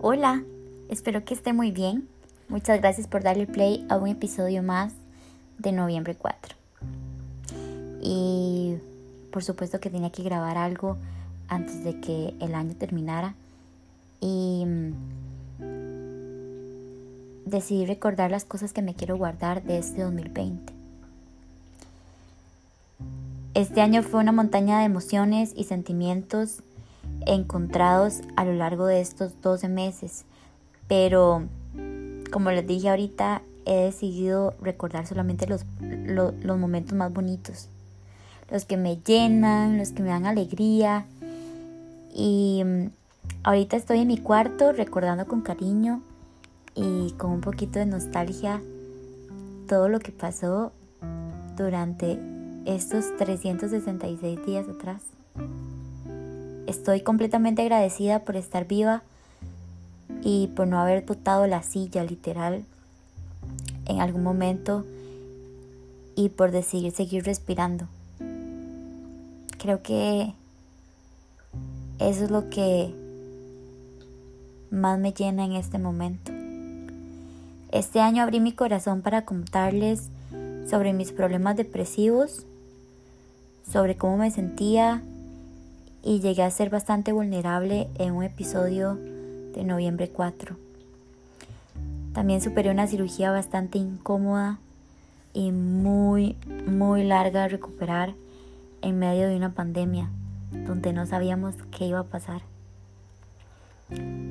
Hola, espero que esté muy bien. Muchas gracias por darle play a un episodio más de noviembre 4. Y por supuesto que tenía que grabar algo antes de que el año terminara. Y mm, decidí recordar las cosas que me quiero guardar de este 2020. Este año fue una montaña de emociones y sentimientos encontrados a lo largo de estos 12 meses, pero como les dije ahorita, he decidido recordar solamente los, los, momentos más bonitos, los que me llenan, los que me dan alegría. Y mm, ahorita estoy en mi cuarto recordando con cariño y con un poquito de nostalgia todo lo que pasó durante estos 366 días atrás. Estoy completamente agradecida por estar viva y por no haber botado la silla literal en algún momento y por decidir seguir respirando. Creo que eso es lo que más me llena en este momento. Este año abrí mi corazón para contarles sobre mis problemas depresivos, sobre cómo me sentía y llegué a ser bastante vulnerable en un episodio de noviembre 4. También superé una cirugía bastante incómoda y muy, muy larga de recuperar en medio de una pandemia donde no sabíamos qué iba a pasar.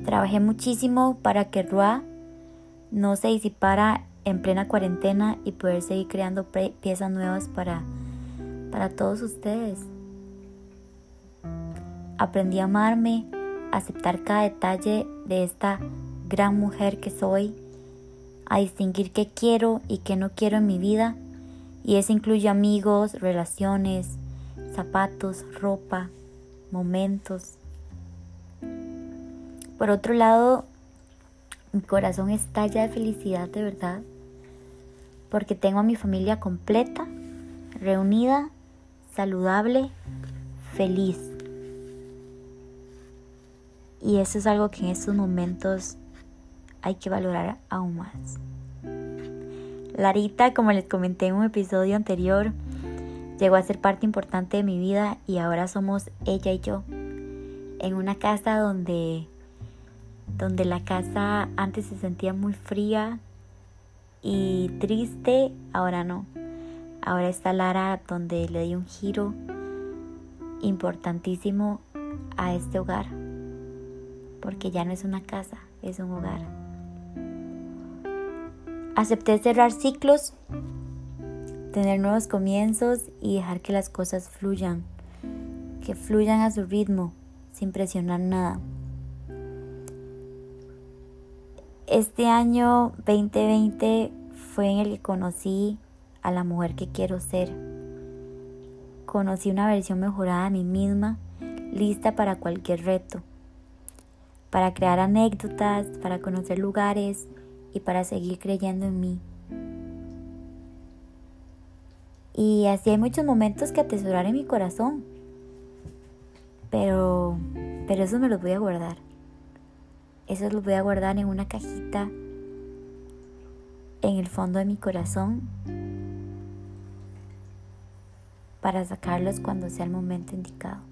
Trabajé muchísimo para que RUA no se disipara en plena cuarentena y poder seguir creando piezas nuevas para, para todos ustedes. Aprendí a amarme, aceptar cada detalle de esta gran mujer que soy, a distinguir qué quiero y qué no quiero en mi vida, y eso incluye amigos, relaciones, zapatos, ropa, momentos. Por otro lado, mi corazón estalla de felicidad de verdad, porque tengo a mi familia completa, reunida, saludable, feliz. Y eso es algo que en estos momentos hay que valorar aún más. Larita, como les comenté en un episodio anterior, llegó a ser parte importante de mi vida y ahora somos ella y yo. En una casa donde, donde la casa antes se sentía muy fría y triste, ahora no. Ahora está Lara donde le di un giro importantísimo a este hogar porque ya no es una casa, es un hogar. Acepté cerrar ciclos, tener nuevos comienzos y dejar que las cosas fluyan, que fluyan a su ritmo, sin presionar nada. Este año 2020 fue en el que conocí a la mujer que quiero ser. Conocí una versión mejorada de mí misma, lista para cualquier reto para crear anécdotas, para conocer lugares y para seguir creyendo en mí. Y así hay muchos momentos que atesorar en mi corazón. Pero, pero eso me los voy a guardar. Eso los voy a guardar en una cajita en el fondo de mi corazón para sacarlos cuando sea el momento indicado.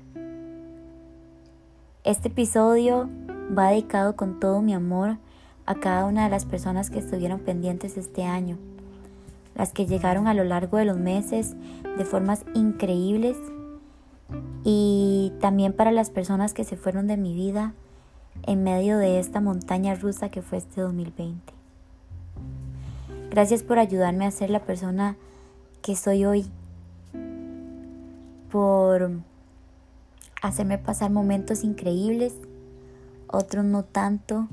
Este episodio va dedicado con todo mi amor a cada una de las personas que estuvieron pendientes este año, las que llegaron a lo largo de los meses de formas increíbles y también para las personas que se fueron de mi vida en medio de esta montaña rusa que fue este 2020. Gracias por ayudarme a ser la persona que soy hoy, por hacerme pasar momentos increíbles otros no tanto,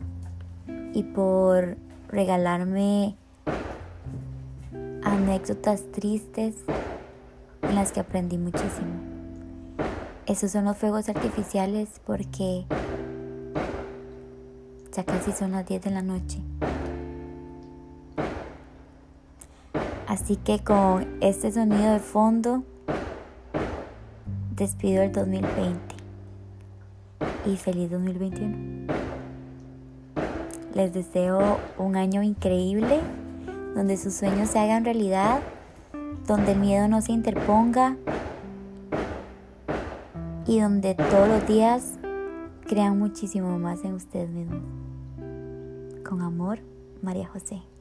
y por regalarme anécdotas tristes en las que aprendí muchísimo. Esos son los fuegos artificiales porque ya casi son las 10 de la noche. Así que con este sonido de fondo despido el 2020 y feliz 2021. Les deseo un año increíble, donde sus sueños se hagan realidad, donde el miedo no se interponga y donde todos los días crean muchísimo más en ustedes mismos. Con amor, María José.